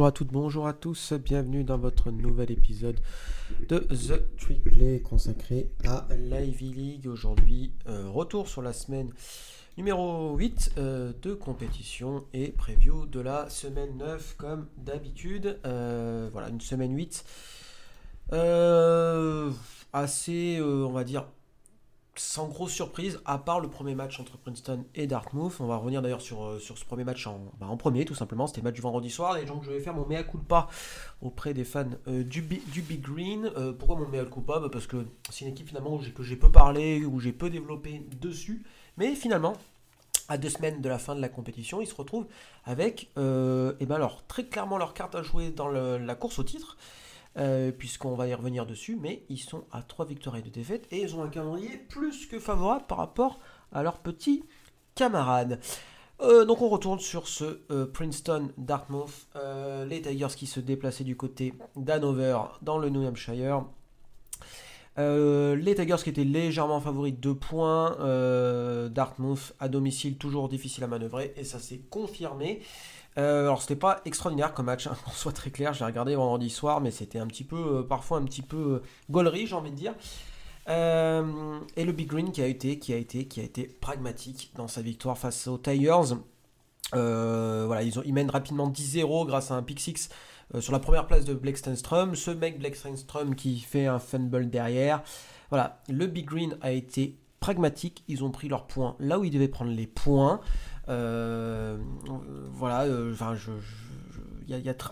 bonjour à toutes, bonjour à tous, bienvenue dans votre nouvel épisode de The Trick Play consacré à l'Ivy League. Aujourd'hui, euh, retour sur la semaine numéro 8 euh, de compétition et preview de la semaine 9 comme d'habitude. Euh, voilà, une semaine 8 assez, on va dire, sans grosse surprise, à part le premier match entre Princeton et Dartmouth. On va revenir d'ailleurs sur, euh, ce premier match en, bah, en premier, tout simplement. C'était le match du vendredi soir. Et donc, je vais faire mon mea culpa auprès des fans euh, du, Big Green. Euh, pourquoi mon mea culpa? Bah, Parce que c'est une équipe finalement que j'ai peu parlé, où j'ai peu développé dessus. Mais finalement, à deux semaines de la fin de la compétition, ils se retrouvent avec et eh ben très clairement leur carte à jouer dans la course au titre. Euh, puisqu'on va y revenir dessus, mais ils sont à 3 victoires et 2 défaites, et ils ont un calendrier plus que favorable par rapport à leurs petits camarades. Euh, donc on retourne sur ce euh, Princeton Dartmouth, les Tigers qui se déplaçaient du côté d'Hanover dans le New Hampshire. les Tigers qui étaient légèrement favoris de 2 points, Dartmouth à domicile toujours difficile à manœuvrer et ça s'est confirmé. Euh, alors c'était pas extraordinaire comme match, hein, soit très clair, j'ai regardé vendredi soir, mais c'était un petit peu, euh, parfois un petit peu euh, gaulerie, j'ai envie de dire. et le Big Green qui a été, qui a été, qui a été pragmatique dans sa victoire face aux Tigers. voilà, ils, ont, mènent rapidement 10-0 grâce à un pick 6 sur la première place de Blake Stenstrom. Ce mec Blake Stenstrom qui fait un fumble derrière. Voilà, le Big Green a été pragmatique. Ils ont pris leurs points là où ils devaient prendre les points. Euh, voilà, euh,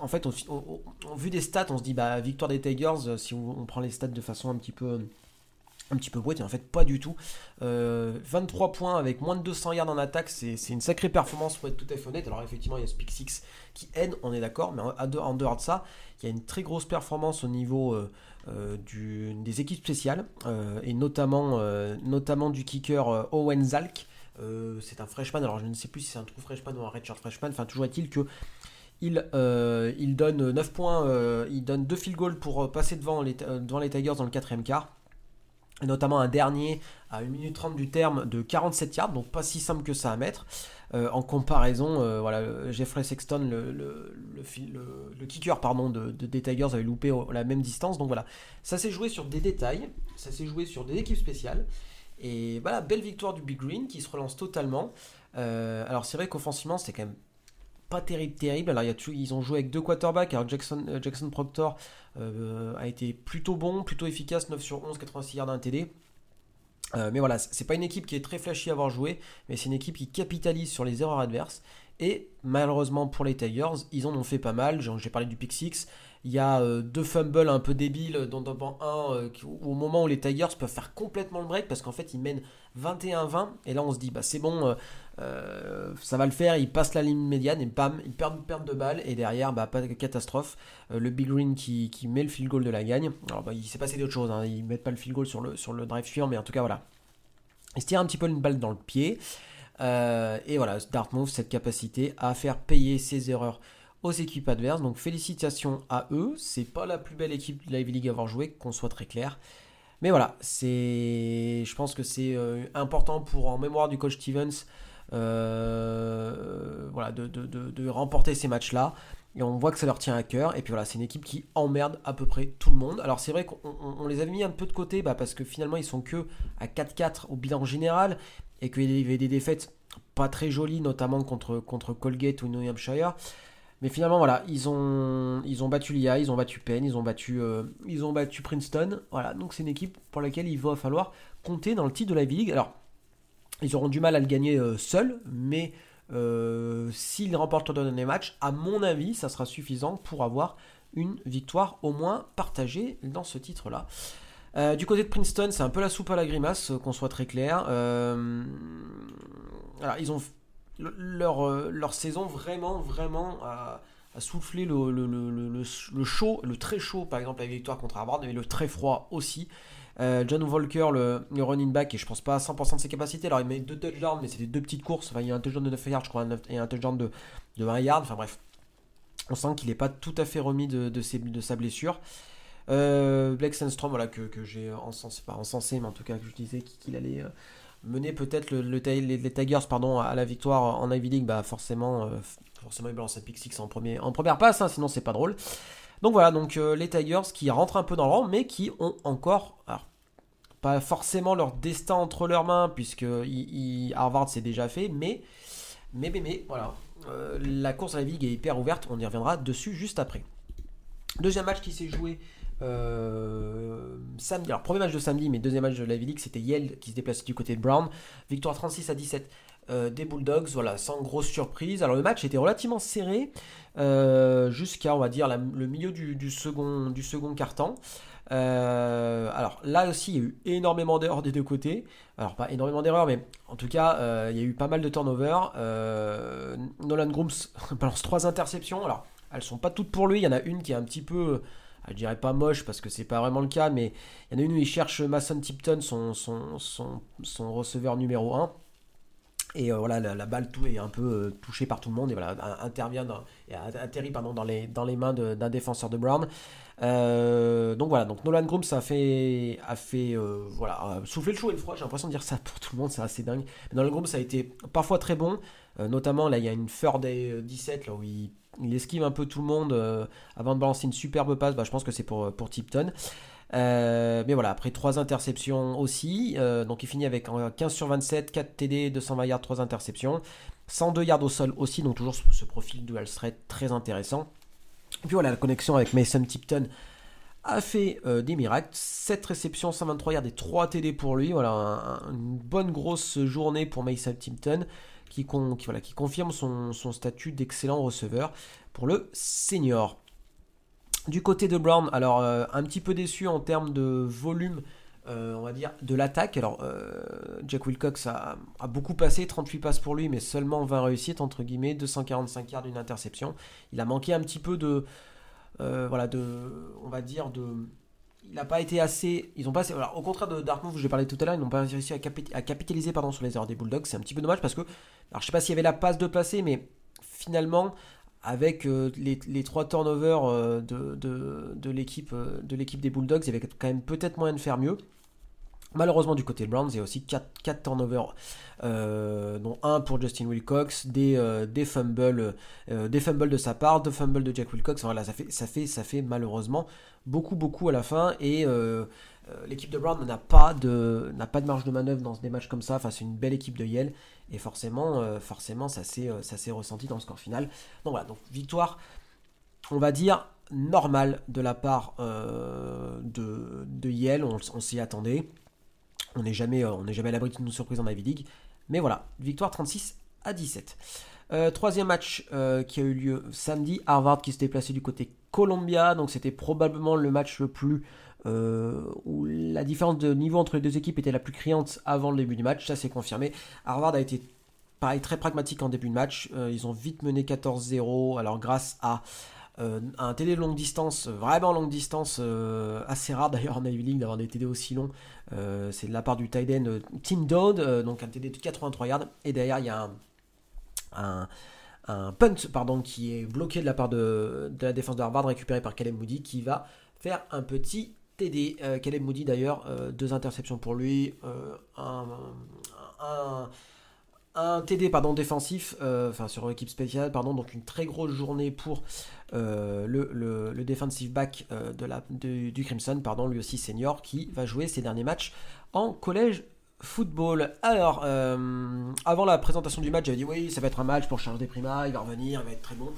en fait, on, vu des stats, on se dit bah victoire des Tigers. Euh, si on, prend les stats de façon un petit peu un petit et en fait pas du tout. 23 points avec moins de 200 yards en attaque, c'est une sacrée performance pour être tout à fait honnête. Alors effectivement, il y a ce pick 6 qui aide, on est d'accord, mais en, dehors de ça, il y a une très grosse performance au niveau du, des équipes spéciales, et notamment, notamment du kicker Owen Zalk, euh, c'est un freshman, alors je ne sais plus si c'est un true freshman ou un redshirt freshman, enfin toujours est-il que il, euh, donne 9 points, euh, il donne 2 field goals pour passer devant les, Tigers dans le quatrième quart. notamment un dernier à 1 minute 30 du terme de 47 yards, donc pas si simple que ça à mettre. en comparaison, voilà, Jeffrey Sexton, le, kicker des Tigers, avait loupé la même distance. Donc voilà, ça s'est joué sur des détails, ça s'est joué sur des équipes spéciales. Et voilà, belle victoire du Big Green qui se relance totalement. Euh, alors c'est vrai qu'offensivement, c'était quand même pas terrible, terrible. Alors ils ont joué avec deux quarterbacks. Alors Jackson, euh, Jackson Proctor euh, a été plutôt bon, plutôt efficace, 9 sur 11, 86 yards d'un TD. mais voilà, c'est pas une équipe qui est très flashy à avoir joué, mais c'est une équipe qui capitalise sur les erreurs adverses. Et malheureusement pour les Tigers, ils en ont fait pas mal. J'ai parlé du pick 6. Il y a euh, deux fumbles un peu débiles, dont un euh, au moment où les Tigers peuvent faire complètement le break parce qu'en fait ils mènent 21-20 et là on se dit bah c'est bon, euh, ça va le faire, ils passent la ligne médiane et bam, ils perdent, perdent de balles et derrière bah pas de catastrophe. le Big Green qui, met le field goal de la gagne. Alors bah, il s'est passé d'autres choses, hein. ils mettent pas le field goal sur le, sur le drive suivant mais en tout cas voilà. Ils se tirent un petit peu une balle dans le pied. Et voilà, Dartmouth, cette capacité à faire payer ses erreurs aux équipes adverses. Donc félicitations à eux. C'est pas la plus belle équipe de la League à avoir joué, qu'on soit très clair. Mais voilà, c'est, je pense que c'est euh, important pour en mémoire du coach Stevens, euh, voilà, de, remporter ces matchs-là. Et on voit que ça leur tient à cœur. Et puis voilà, c'est une équipe qui emmerde à peu près tout le monde. Alors c'est vrai qu'on les avait mis un peu de côté bah, parce que finalement ils sont que à 4-4 au bilan général et qu'il y avait des défaites pas très jolies, notamment contre, contre Colgate ou New Hampshire. Mais finalement, voilà, ils ont, ils ont battu l'IA, ils ont battu Penn, ils ont battu, euh, ils ont battu Princeton. Voilà, donc c'est une équipe pour laquelle il va falloir compter dans le titre de la Ivy League. Alors, ils auront du mal à le gagner euh, seuls, mais euh, s'ils remportent le dernier match, à mon avis, ça sera suffisant pour avoir une victoire au moins partagée dans ce titre-là. du côté de Princeton, c'est un peu la soupe à la grimace, qu'on soit très clair. Alors, ils ont leur, euh, leur saison vraiment, vraiment a, soufflé le, le, le, chaud, le très chaud, par exemple, la victoire contre Harvard, mais le très froid aussi. Euh, John Volker, le, running back, et je pense pas à 100% de ses capacités. Alors il met deux touchdowns, mais c'était deux petites courses. Enfin, il y a un touchdown de 9 yards, je crois, et un touchdown de, de 1 yard. Enfin bref, on sent qu'il n'est pas tout à fait remis de, de, sa blessure. Euh, Blake Sandstrom, voilà, que, que j'ai encensé, pas encensé, mais en tout cas que je disais qu'il allait mener peut-être le, les, Tigers pardon, à la victoire en Ivy League, bah forcément, forcément ils balancent un pick six en, premier, en première passe, hein, sinon c'est pas drôle. Donc voilà, donc les Tigers qui rentrent un peu dans le rang, mais qui ont encore, pas forcément leur destin entre leurs mains, puisque Harvard c'est déjà fait, mais, mais, mais, mais voilà, euh, la course à la Ligue est hyper ouverte, on y reviendra dessus juste après. Deuxième match qui s'est joué euh, samedi, alors premier match de samedi, mais deuxième match de la League, c'était Yale qui se déplaçait du côté de Brown, victoire 36 à 17. Euh, des Bulldogs, voilà, sans grosse surprise. Alors le match était relativement serré jusqu'à, on va dire, le milieu du, second, du. Euh, alors là aussi, il y a eu énormément d'erreurs des deux côtés. Alors pas énormément d'erreurs, mais en tout cas, euh, il y a eu pas mal de turnover. Euh, Nolan Grooms balance trois interceptions. Alors, elles sont pas toutes pour lui. Il y en a une qui est un petit peu, je dirais pas moche parce que c'est pas vraiment le cas, mais il y en a une où il cherche Mason Tipton, son, receveur numéro 1. Et voilà, la, balle tout est un peu touchée par tout le monde et voilà, intervient et atterrit dans, les, dans les mains d'un défenseur de Brown. Euh, donc voilà, donc Nolan Grooms a fait, a fait euh, voilà, souffler le chaud et le froid. J'ai l'impression de dire ça pour tout le monde, c'est assez dingue. Nolan Grooms a été parfois très bon, euh, notamment là il y a une third day 17 là où il, esquive un peu tout le monde avant de balancer une superbe passe. Bah, je pense que c'est pour, pour Tipton. mais voilà, après 3 interceptions aussi, donc il finit avec 15 sur 27, 4 TD, 220 yards, 3 interceptions, 102 yards au sol aussi, donc toujours ce, profil dual threat très intéressant. Puis voilà, la connexion avec Mason Tipton a fait euh, des miracles. 7 réceptions, 123 yards et 3 TD pour lui. Voilà, une bonne grosse journée pour Mason Tipton qui, voilà, qui confirme son, statut d'excellent receveur pour le senior. Du côté de Brown, alors euh, un petit peu déçu en termes de volume euh, on va dire, de l'attaque. Alors, euh, Jack Wilcox a, beaucoup passé, 38 passes pour lui, mais seulement 20 réussites, entre guillemets, 245 yards d'une interception. Il a manqué un petit peu de, voilà, de, on va dire, de... Il n'a pas été assez. Ils ont pas au contraire de Dartmouth, je j'ai parlé tout à l'heure, ils n'ont pas réussi à, capitaliser sur les erreurs des Bulldogs. C'est un petit peu dommage parce que. Alors, je sais pas s'il y avait la passe de passer, mais finalement, avec les, trois turnovers de, de, de l'équipe des Bulldogs, il y avait quand même peut-être moyen de faire mieux. Malheureusement, du côté de Browns, il y a aussi 4, turnovers, euh, dont un pour Justin Wilcox, des, euh, euh, des fumbles de sa part, deux fumbles de Jack Wilcox. Ça fait, malheureusement beaucoup, beaucoup à la fin. Et l'équipe de Brown n'a pas de, marge de manœuvre dans des matchs comme ça face à une belle équipe de Yale. Et forcément, forcément ça s'est ressenti dans le score final. Donc voilà, donc victoire, on va dire, normale de la part de Yale. on s'y attendait. On n'est jamais, euh, jamais à l'abri d'une surprise en Ivy League. Mais voilà, victoire 36 à 17. Euh, troisième match euh, qui a eu lieu samedi, Harvard qui se déplaçait du côté Columbia, donc c'était probablement le match le plus où la différence de niveau entre les deux équipes était la plus criante avant le début du match, ça s'est confirmé. Harvard a été pareil très pragmatique en début de match, ils ont vite mené 14-0, alors grâce à euh, un TD longue distance, vraiment longue distance, euh, assez rare d'ailleurs en Ivy League d'avoir des TD aussi longs. Euh, c'est de la part du tight end Tim Dodd, donc un TD de 83 yards. Et derrière, il y a un, un, punt pardon, qui est bloqué de la part de, la défense de Harvard, récupéré par Caleb Moody, qui va faire un petit TD. Caleb Moody d'ailleurs, deux interceptions pour lui, un TD pardon, défensif, euh, enfin sur l'équipe spéciale, pardon, donc une très grosse journée pour euh, le, defensive back euh, du Crimson, pardon, lui aussi senior, qui va jouer ses derniers matchs en collège football. Alors, avant la présentation du match, j'avais dit oui, ça va être un match pour Charles Prima, il va revenir, il va être très bon.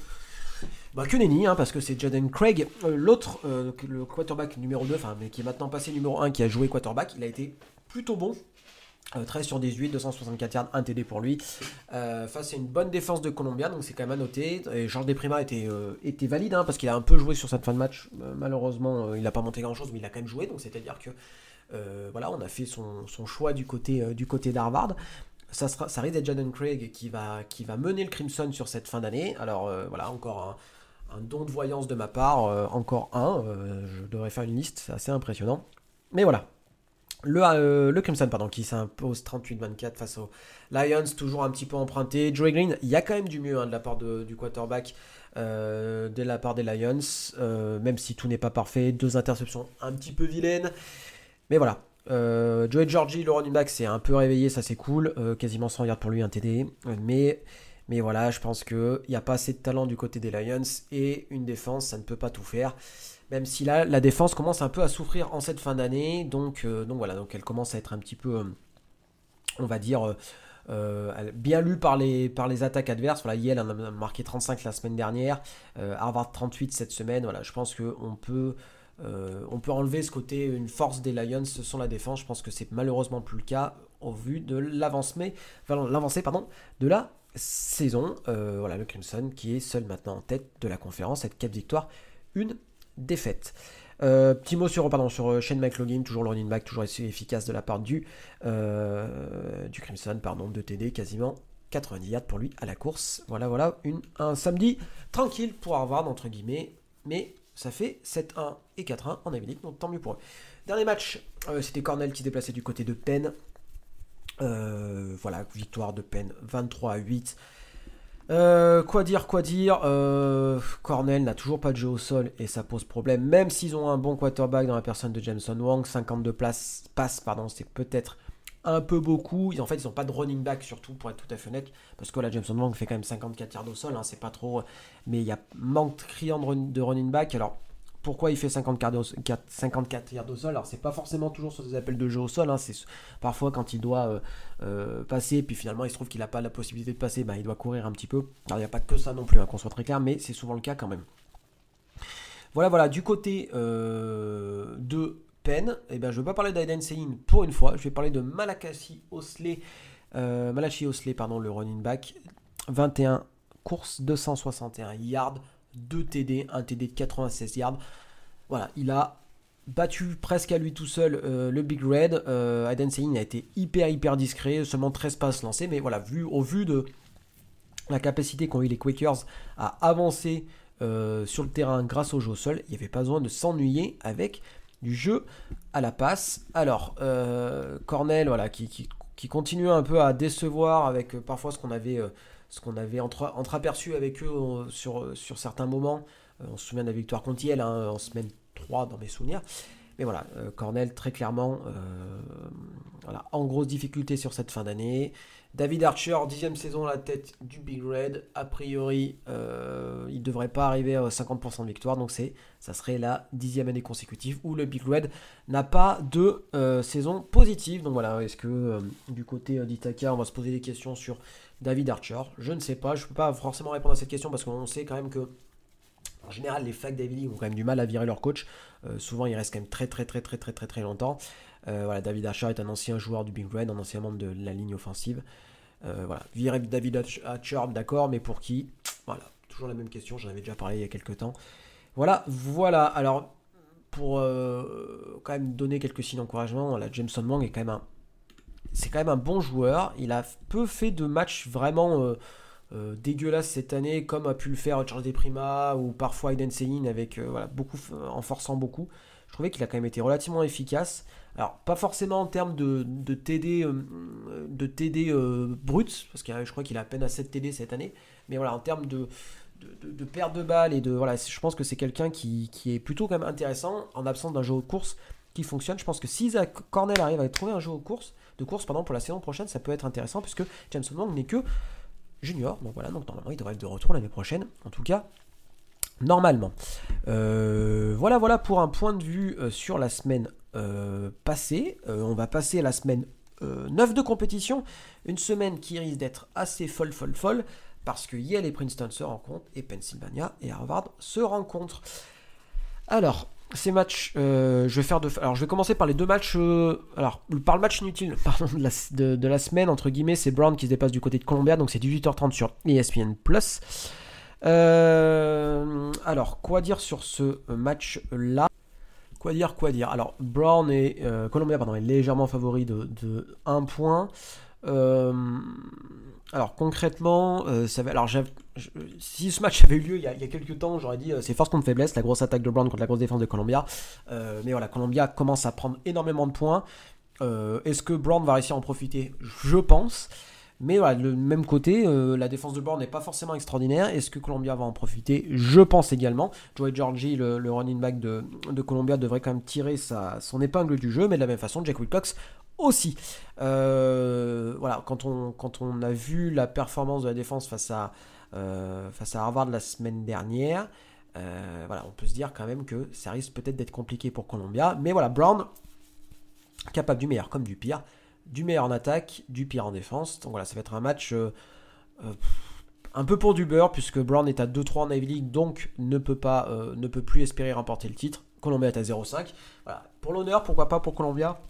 Bah, que nenni, hein, parce que c'est Jaden Craig, l'autre, le quarterback numéro 2, mais qui est maintenant passé numéro 1, qui a joué quarterback, il a été plutôt bon. 13 euh, sur 18, 264 yards, 1 TD pour lui. Euh, face à une bonne défense de Colombia, donc c'est quand même à noter. Et Georges Desprima était, euh, était valide, hein, parce qu'il a un peu joué sur cette fin de match. malheureusement, il n'a pas monté grand-chose, mais il a quand même joué. Donc c'est-à-dire que voilà, on a fait son, choix du côté, d'Harvard. Ça, sera, ça risque d'être Jaden Craig qui va, mener le Crimson sur cette fin d'année. Alors voilà, encore un, don de voyance de ma part, encore un. je devrais faire une liste, c'est assez impressionnant. Mais voilà, le, euh, le, Crimson, pardon, qui s'impose 38-24 face aux Lions, toujours un petit peu emprunté. Joey Green, il y a quand même du mieux hein, de la part du quarterback, euh, de la part des Lions, euh, même si tout n'est pas parfait. Deux interceptions un petit peu vilaines. Mais voilà, Joey Georgie, le running back, c'est un peu réveillé, ça c'est cool. quasiment 100 yards pour lui, un TD. Mais, mais voilà, je pense qu'il n'y a pas assez de talent du côté des Lions et une défense, ça ne peut pas tout faire. Même si là, la défense commence un peu à souffrir en cette fin d'année. Donc, donc voilà, donc elle commence à être un petit peu, on va dire, euh, bien lu par les, par les attaques adverses. Voilà, Yale en a marqué 35 la semaine dernière, euh, Harvard 38 cette semaine. Voilà, je pense qu'on peut, euh, on peut enlever ce côté une force des Lions sur la défense. Je pense que c'est malheureusement plus le cas au vu de l'avancée pardon, de la saison. voilà, le Crimson qui est seul maintenant en tête de la conférence, avec 4 victoires, une défaite. Euh, petit mot sur, pardon, sur euh, Shane McLaughlin, toujours le running back, toujours efficace de la part du, euh, du Crimson, pardon, de TD, quasiment 90 yards pour lui à la course. Voilà, voilà, une, un samedi tranquille pour Harvard, entre guillemets, mais ça fait 7-1 et 4-1 en Amérique, donc tant mieux pour eux. Dernier match, c'était Cornell qui déplaçait du côté de Penn. voilà, victoire de Penn 23 à 8. Euh, quoi dire, quoi dire euh, Cornell n'a toujours pas de jeu au sol et ça pose problème. Même s'ils ont un bon quarterback dans la personne de Jameson Wang, 52 places, passes, pardon, c'est peut-être un peu beaucoup. En fait, ils n'ont pas de running back surtout, pour être tout à fait honnête. Parce que là, Jameson Wang fait quand même 54 yards au sol, hein, c'est pas trop. Mais il y a manque criant de running back. Alors, pourquoi il fait 54, yards au sol Alors, c'est pas forcément toujours sur des appels de jeu au sol. Hein, c'est parfois quand il doit euh, euh, passer, puis finalement il se trouve qu'il n'a pas la possibilité de passer, bah, il doit courir un petit peu. Alors, il n'y a pas que ça non plus, hein, qu'on soit très clair, mais c'est souvent le cas quand même. Voilà, voilà. Du côté euh, de Penn, eh ben, je ne vais pas parler d'Aiden Sein pour une fois. Je vais parler de Malakasi Osley, Malachi Osley, pardon, le running back. 21 courses, 261 yards. 2 TD, un TD de 96 yards. Voilà, il a battu presque à lui tout seul euh, le Big Red. Euh, Aiden a été hyper hyper discret, seulement 13 passes lancées, mais voilà, vu, au vu de la capacité qu'ont eu les Quakers à avancer euh, sur le terrain grâce au jeu au sol, il n'y avait pas besoin de s'ennuyer avec du jeu à la passe. Alors, euh, Cornell, voilà, qui, qui, qui, continue un peu à décevoir avec parfois ce qu'on avait ce qu'on avait entre, entreaperçu avec eux euh, sur, certains moments. Euh, on se souvient de la victoire contre Yale hein, en semaine 3 dans mes souvenirs. Mais voilà, euh, Cornell très clairement en grosse difficulté sur cette fin d'année. David Archer, dixième saison à la tête du Big Red. A priori, il ne devrait pas arriver à 50% de victoire. Donc c'est, ça serait la dixième année consécutive où le Big Red n'a pas de saison positive. Donc voilà, est-ce que du côté d'Itaka, on va se poser des questions sur David Archer? Je ne sais pas, je ne peux pas forcément répondre à cette question parce qu'on sait quand même que en général, les Flag David ont quand même du mal à virer leur coach. Euh, souvent, ils restent quand même très très très très très très très longtemps. Euh, voilà, David Archer est un ancien joueur du Big Red, un ancien membre de la ligne offensive. Euh, voilà, virer David Archer, d'accord, mais pour qui? Voilà, toujours la même question, j'en avais déjà parlé il y a quelques temps. Voilà, voilà. Alors, pour quand même donner quelques signes d'encouragement, la Jameson Wang est quand même un c'est quand même un bon joueur. Il a peu fait de matchs vraiment euh, euh, dégueulasses cette année, comme a pu le faire Charles Prima ou parfois Aiden Sein avec euh, voilà, beaucoup, en forçant beaucoup. Je trouvais qu'il a quand même été relativement efficace. Alors, pas forcément en termes de, TD, de TD brut, parce que je crois qu'il a à peine à 7 TD cette année, mais voilà, en termes de, perte de balles et de. Voilà, je pense que c'est quelqu'un qui, est plutôt quand même intéressant en absence d'un jeu de course qui fonctionne. Je pense que si Zach Cornell arrive à trouver un jeu de course, de course pardon, pour la saison prochaine, ça peut être intéressant puisque James Wong n'est que junior. Donc voilà, donc normalement il devrait être de retour l'année prochaine. En tout cas, normalement. Euh, voilà, voilà pour un point de vue euh, sur la semaine euh, passée. on va passer à la semaine 9 de compétition. Une semaine qui risque d'être assez folle, folle, folle. Parce que Yale et Princeton se rencontrent et Pennsylvania et Harvard se rencontrent. Alors, ces matchs, je vais faire de. Alors, je vais commencer par les deux matchs. Alors, par le match inutile pardon, de, la, semaine, entre guillemets, c'est Brown qui se dépasse du côté de Columbia, donc c'est 18h30 sur ESPN. Euh, alors, quoi dire sur ce match-là? Quoi dire, quoi dire? Alors, Brown Columbia pardon, est légèrement favori de, de 1 point. alors, concrètement. Alors, si ce match avait eu lieu il y a, quelques temps, j'aurais dit euh, c'est force contre faiblesse, la grosse attaque de Brown contre la grosse défense de Columbia. Euh, mais voilà, Columbia commence à prendre énormément de points. Euh, est-ce que Brown va réussir à en profiter? Je pense. Mais voilà, le même côté, euh, la défense de Brown n'est pas forcément extraordinaire. Est-ce que Columbia va en profiter? Je pense également. Joey Georgie, le, running back de, de, Columbia, devrait quand même tirer sa, son épingle du jeu, mais de la même façon, Jack Wilcox aussi. Euh, voilà, quand on, a vu la performance de la défense face à, euh, Harvard la semaine dernière, voilà, on peut se dire quand même que ça risque peut-être d'être compliqué pour Columbia. Mais voilà, Brown, capable du meilleur comme du pire du meilleur en attaque, du pire en défense. Donc voilà, ça va être un match euh, euh, un peu pour du beurre, puisque Brown est à 2-3 en Ivy League, donc ne peut, pas, euh, ne peut plus espérer remporter le titre. Columbia est à 0-5. Voilà. Pour l'honneur, pourquoi pas pour Columbia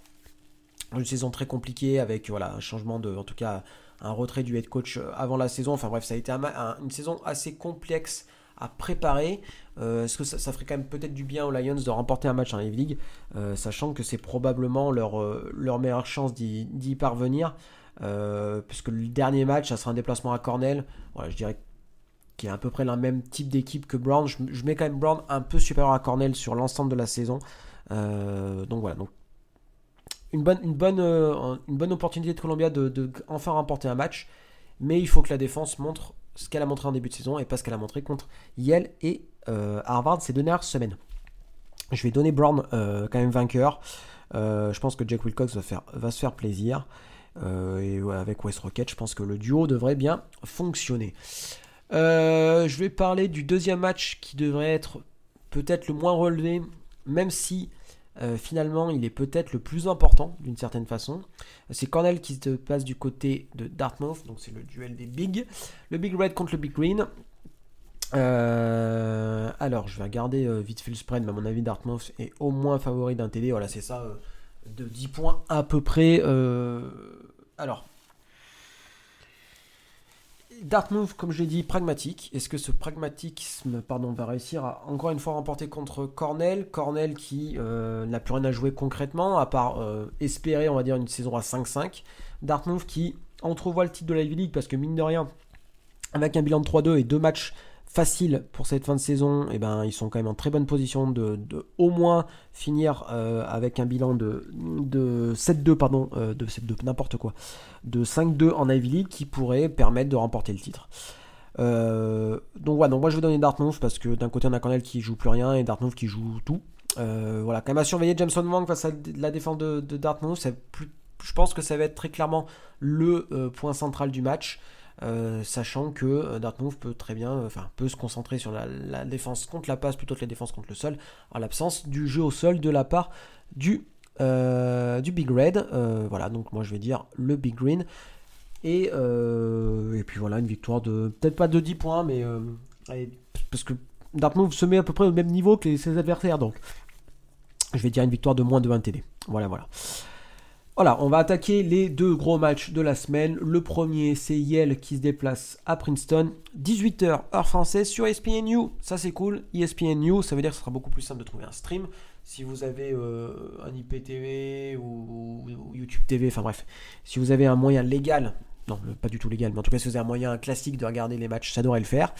Une saison très compliquée avec voilà, un changement de. En tout cas, un retrait du head coach avant la saison. Enfin bref, ça a été une saison assez complexe à préparer. Euh, est-ce que ça, ferait quand même peut-être du bien aux Lions de remporter un match en Live League, euh, sachant que c'est probablement leur, euh, leur meilleure chance d'y parvenir, puisque le dernier match, ça sera un déplacement à Cornell. Voilà, je dirais qu'il est à peu près le même type d'équipe que Brown. Je, mets quand même Brown un peu supérieur à Cornell sur l'ensemble de la saison. donc voilà, donc une bonne, une bonne, une bonne opportunité de Columbia de enfin remporter un match, mais il faut que la défense montre ce qu'elle a montré en début de saison et pas ce qu'elle a montré contre Yale et euh, Harvard ces dernières semaines. Je vais donner Brown euh, quand même vainqueur. Euh, je pense que Jack Wilcox va se faire plaisir. et avec West Rocket, je pense que le duo devrait bien fonctionner. je vais parler du deuxième match qui devrait être peut-être le moins relevé, même si euh, finalement, il est peut-être le plus important d'une certaine façon. C'est Cornell qui se passe du côté de Dartmouth, donc c'est le duel des Big. Le Big Red contre le Big Green. Euh, alors, je vais regarder euh, vite fait le spread, mais à mon avis, Dartmouth est au moins favori d'un TD. Voilà, c'est ça, de 10 points à peu près. alors, Dartmouth, comme je l'ai dit, pragmatique. Est-ce que ce pragmatisme pardon, va réussir à encore une fois remporter contre Cornell? Cornell qui euh, n'a plus rien à jouer concrètement, à part euh, espérer, on va dire, une saison à 5-5. Dartmouth qui entrevoit le titre de la League parce que, mine de rien, avec un bilan de 3-2 et deux matchs facile pour cette fin de saison, eh ben, ils sont quand même en très bonne position de, au moins finir euh, avec un bilan de, de 7-2, pardon, euh, de 7-2, n'importe quoi, de 5-2 en Ivy League qui pourrait permettre de remporter le titre. Euh, donc voilà, moi je vais donner Dartmouth parce que d'un côté on a Cornell qui joue plus rien et Dartmouth qui joue tout. voilà, quand même à surveiller Jameson Wang face à la défense de, Dartmouth, je pense que ça va être très clairement le point central du match. Euh, sachant que euh, Dartmouth peut très bien, euh, peut se concentrer sur la, défense contre la passe plutôt que la défense contre le sol, en l'absence du jeu au sol de la part du, Big Red. voilà, donc moi je vais dire le Big Green. Et, puis voilà, une victoire de peut-être pas de 10 points, mais parce que Dartmouth se met à peu près au même niveau que ses adversaires, donc je vais dire une victoire de moins de 20 TD. Voilà, voilà. Voilà, on va attaquer les deux gros matchs de la semaine. Le premier, c'est Yale qui se déplace à Princeton. 18h, heure française sur ESPNU. Ça, c'est cool. ESPNU, ça veut dire que ce sera beaucoup plus simple de trouver un stream. Si vous avez euh, un IPTV ou, ou, YouTube TV, enfin bref, si vous avez un moyen légal, non, pas du tout légal, mais en tout cas, si vous avez un moyen classique de regarder les matchs, ça devrait le faire.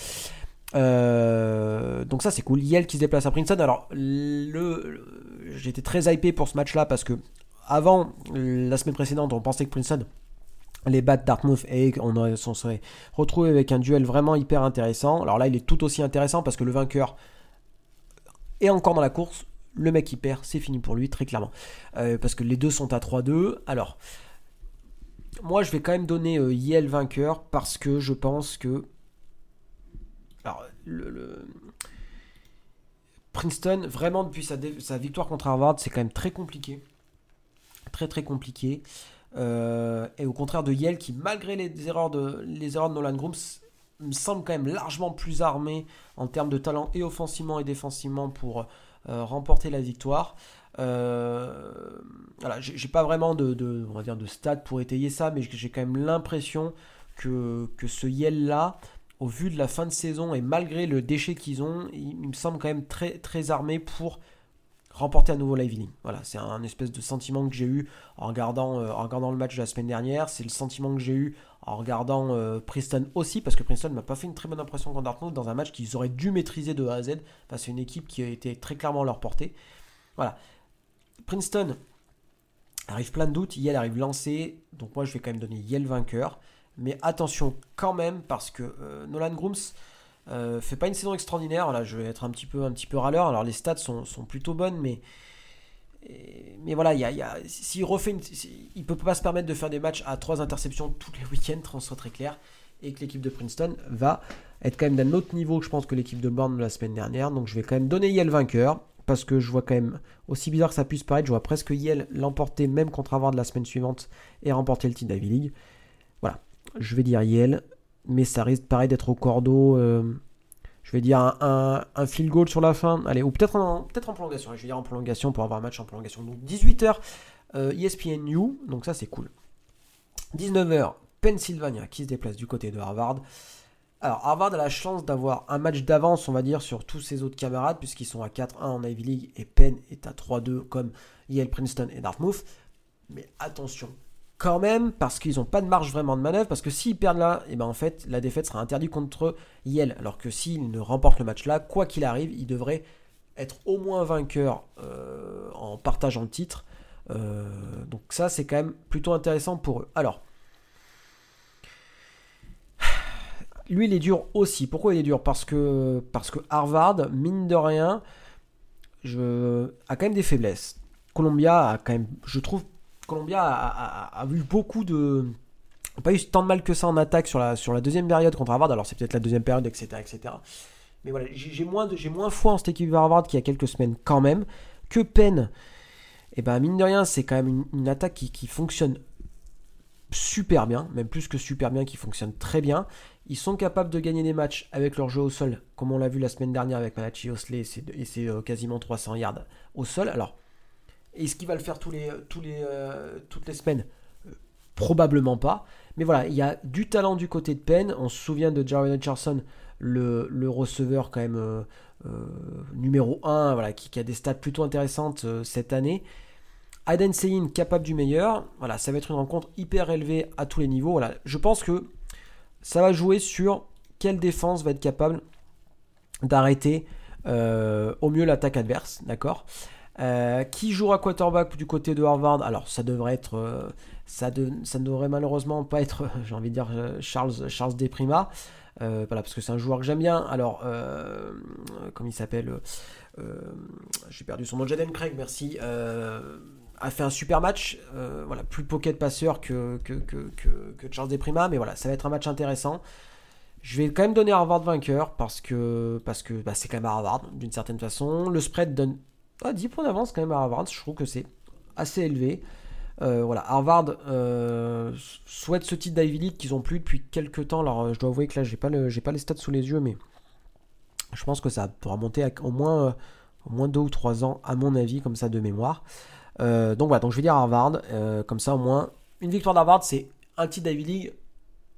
Euh, donc ça c'est cool. Yale qui se déplace à Princeton. Alors le j'étais très hypé pour ce match-là parce que avant, la semaine précédente, on pensait que Princeton les bat Dartmouth et on, s'en serait retrouvé avec un duel vraiment hyper intéressant. Alors là, il est tout aussi intéressant parce que le vainqueur est encore dans la course. Le mec qui perd, c'est fini pour lui, très clairement. Euh, parce que les deux sont à 3-2. Alors, moi, je vais quand même donner euh, Yale vainqueur parce que je pense que. Alors, le, Princeton, vraiment, depuis sa victoire contre Harvard, c'est quand même très compliqué très très compliqué. Euh, et au contraire de Yale qui, malgré les erreurs de, les erreurs de Nolan Grooms, me semble quand même largement plus armé en termes de talent et offensivement et défensivement pour euh, remporter la victoire. Euh, voilà, j'ai pas vraiment de, on va dire de stats pour étayer ça, mais j'ai quand même l'impression que, ce Yale là, au vu de la fin de saison et malgré le déchet qu'ils ont, il, il me semble quand même très, très armé pour remporter à nouveau l'Ivy Voilà, c'est un espèce de sentiment que j'ai eu en regardant, euh, en regardant le match de la semaine dernière. C'est le sentiment que j'ai eu en regardant euh, Princeton aussi, parce que Princeton m'a pas fait une très bonne impression contre Dartmouth dans un match qu'ils auraient dû maîtriser de A à Z, à une équipe qui a été très clairement à leur portée. Voilà. Princeton arrive plein de doutes, Yale arrive lancé, donc moi je vais quand même donner Yale vainqueur. Mais attention quand même, parce que Nolan Grooms fait pas une saison extraordinaire. Là, je vais être un petit peu, un petit peu râleur. Alors, les stats sont, sont plutôt bonnes, mais mais voilà, il y a, s'il refait il peut pas se permettre de faire des matchs à trois interceptions tous les week-ends, on soit très clair, et que l'équipe de Princeton va être quand même d'un autre niveau que je pense que l'équipe de Bourne la semaine dernière. Donc je vais quand même donner Yale vainqueur, parce que je vois quand même, aussi bizarre que ça puisse paraître, je vois presque Yale l'emporter même contre avoir de la semaine suivante et remporter le titre d'Ivy League. Voilà, je vais dire Yale, mais ça risque pareil d'être au cordeau. Euh, je vais dire un, un, field goal sur la fin, allez, ou peut-être en, prolongation, je vais dire en prolongation pour avoir un match en prolongation. Donc 18h euh, ESPNU, donc ça c'est cool. 19h Pennsylvania qui se déplace du côté de Harvard. Alors Harvard a la chance d'avoir un match d'avance, on va dire, sur tous ses autres camarades, puisqu'ils sont à 4-1 en Ivy League et Penn est à 3-2 comme Yale, Princeton et Dartmouth. Mais attention, quand même, parce qu'ils n'ont pas de marge vraiment de manœuvre, parce que s'ils perdent là, et eh ben en fait, la défaite sera interdite contre Yale. Alors que s'ils ne remportent le match là, quoi qu'il arrive, ils devraient être au moins vainqueurs euh, en partageant le titre. Euh, donc ça, c'est quand même plutôt intéressant pour eux. Alors, lui, il est dur aussi. Pourquoi il est dur? Parce que, parce que Harvard, mine de rien, je, a quand même des faiblesses. Columbia a quand même, je trouve, Columbia a, eu beaucoup de. pas eu tant de mal que ça en attaque sur la, deuxième période contre Harvard. Alors c'est peut-être la deuxième période, etc. etc. Mais voilà, j'ai moins, de, moins foi en cette équipe de Harvard qu'il y a quelques semaines quand même. Que Penn, et eh ben mine de rien, c'est quand même une, attaque qui, fonctionne super bien, même plus que super bien, qui fonctionne très bien. Ils sont capables de gagner des matchs avec leur jeu au sol, comme on l'a vu la semaine dernière avec Malachi Osley et c'est euh, quasiment 300 yards au sol. Alors, est-ce qu'il va le faire tous les, euh, toutes les semaines? Euh, Probablement pas. Mais voilà, il y a du talent du côté de Penn. On se souvient de Jared Richardson, le, receveur quand même euh, numéro 1, voilà, qui, a des stats plutôt intéressantes cette année. Aiden Sein capable du meilleur. Voilà, ça va être une rencontre hyper élevée à tous les niveaux. Voilà, je pense que ça va jouer sur quelle défense va être capable d'arrêter au mieux l'attaque adverse, d'accord? Euh, qui jouera quarterback du côté de Harvard? Alors, ça devrait être. Euh, ça, ne devrait malheureusement pas être, j'ai envie de dire, euh, Charles, Charles Deprima. voilà, parce que c'est un joueur que j'aime bien. Alors, comme il s'appelle J'ai perdu son nom, Jaden Craig, merci. a fait un super match. voilà, plus pocket passeur que, que, que, que, Charles Deprima. Mais voilà, ça va être un match intéressant. Je vais quand même donner Harvard vainqueur parce que parce que bah, c'est quand même Harvard d'une certaine façon. Le spread donne 10 points d'avance quand même à Harvard, je trouve que c'est assez élevé. Euh, voilà, Harvard euh, souhaite ce titre d'Ivy League qu'ils ont plus depuis quelques temps. Alors euh, je dois avouer que là j'ai pas les stats sous les yeux, mais je pense que ça pourra monter au moins au moins deux ou trois ans à mon avis, comme ça de mémoire. donc voilà, donc je vais dire Harvard, comme ça au moins une victoire d'Harvard, c'est un titre d'Ivy League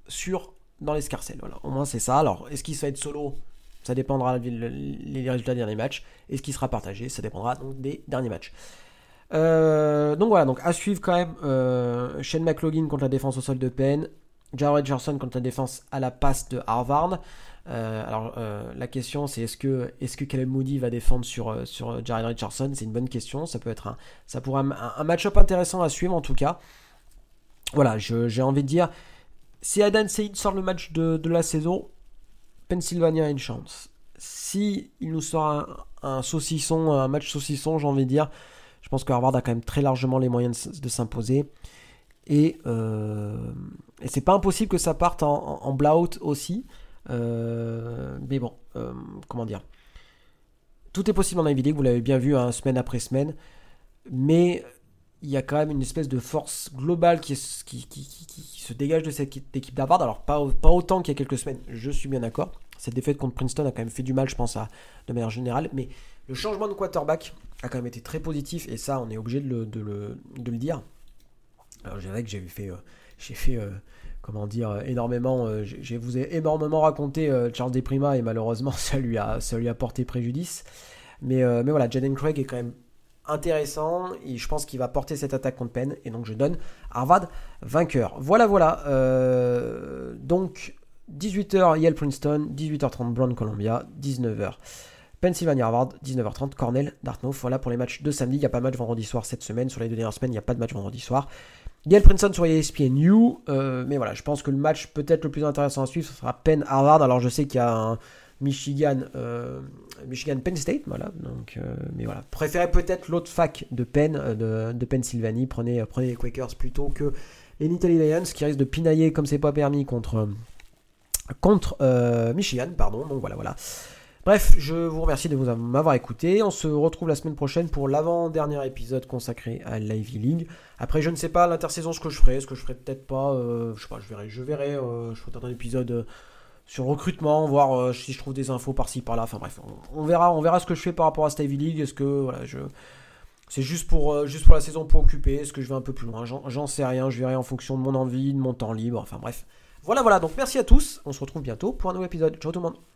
sur dans l'escarcelle. Voilà, au moins c'est ça. Alors est-ce qu'il va être solo? Ça dépendra des résultats des derniers matchs. Et ce qui sera partagé, ça dépendra donc des derniers matchs. Euh, donc voilà, donc à suivre quand même euh, Shane McLaughlin contre la défense au sol de Penn, Jared Johnson contre la défense à la passe de Harvard. Euh, alors la question c'est est-ce que est-ce que Caleb Moody va défendre sur, sur Jared Richardson? C'est une bonne question. Ça peut être un ça pourrait un, match-up intéressant à suivre en tout cas. Voilà, j'ai envie de dire si Adan Said sort le match de, de la saison, Pennsylvania a une chance. Si il nous sort un, saucisson, un match saucisson, j'ai envie de dire, je pense que Harvard a quand même très largement les moyens de, s'imposer. Et, euh, et c'est pas impossible que ça parte en, en, blowout aussi. Euh, mais bon, euh, comment dire? Tout est possible en Ivy League, vous l'avez bien vu, hein, semaine après semaine. Mais il y a quand même une espèce de force globale qui, se dégage de cette équipe d'Harvard. Alors, pas, autant qu'il y a quelques semaines, je suis bien d'accord. Cette défaite contre Princeton a quand même fait du mal, je pense, à, de manière générale. Mais le changement de quarterback a quand même été très positif, et ça, on est obligé de le, dire. Alors, je dirais que fait, euh, j'ai fait euh, comment dire, énormément. Euh, je vous ai énormément raconté Charles Deprima, et malheureusement, ça lui a, ça lui a porté préjudice. Mais, mais voilà, Jaden Craig est quand même intéressant et je pense qu'il va porter cette attaque contre Penn et donc je donne Harvard vainqueur. Voilà voilà. Euh, donc 18h Yale Princeton, 18h30 Brown Columbia, 19h Pennsylvania Harvard, 19h30 Cornell Dartmouth. Voilà pour les matchs de samedi. Il n'y a pas de match vendredi soir cette semaine. Sur les deux dernières semaines, il n'y a pas de match vendredi soir. Gail Princeton sur ESPNU, euh, mais voilà, je pense que le match peut-être le plus intéressant à suivre, ce sera Penn Harvard. Alors je sais qu'il y a un Michigan, euh, Michigan Penn State, voilà. Donc, euh, mais voilà, préférez peut-être l'autre fac de Penn, de, de, Pennsylvanie. Prenez, les Quakers plutôt que les Nittany Lions qui risquent de pinailler comme c'est pas permis contre contre Michigan, pardon. Donc voilà, voilà. Bref, je vous remercie de m'avoir écouté. On se retrouve la semaine prochaine pour l'avant-dernier épisode consacré à l'Ivy League. Après, je ne sais pas l'intersaison ce que je ferai, ce que je ferai peut-être pas. Euh, je sais pas, je verrai. Je verrai. Euh, je ferai un épisode euh, sur recrutement, voir si je trouve des infos par-ci par-là. Enfin bref, on, verra, ce que je fais par rapport à cette Ivy League. Est-ce que voilà, je c'est juste pour, juste pour la saison pour occuper Est-ce que je vais un peu plus loin? J'en sais rien. Je verrai en fonction de mon envie, de mon temps libre. Enfin bref. Voilà, voilà. Donc merci à tous. On se retrouve bientôt pour un nouvel épisode. Ciao tout le monde.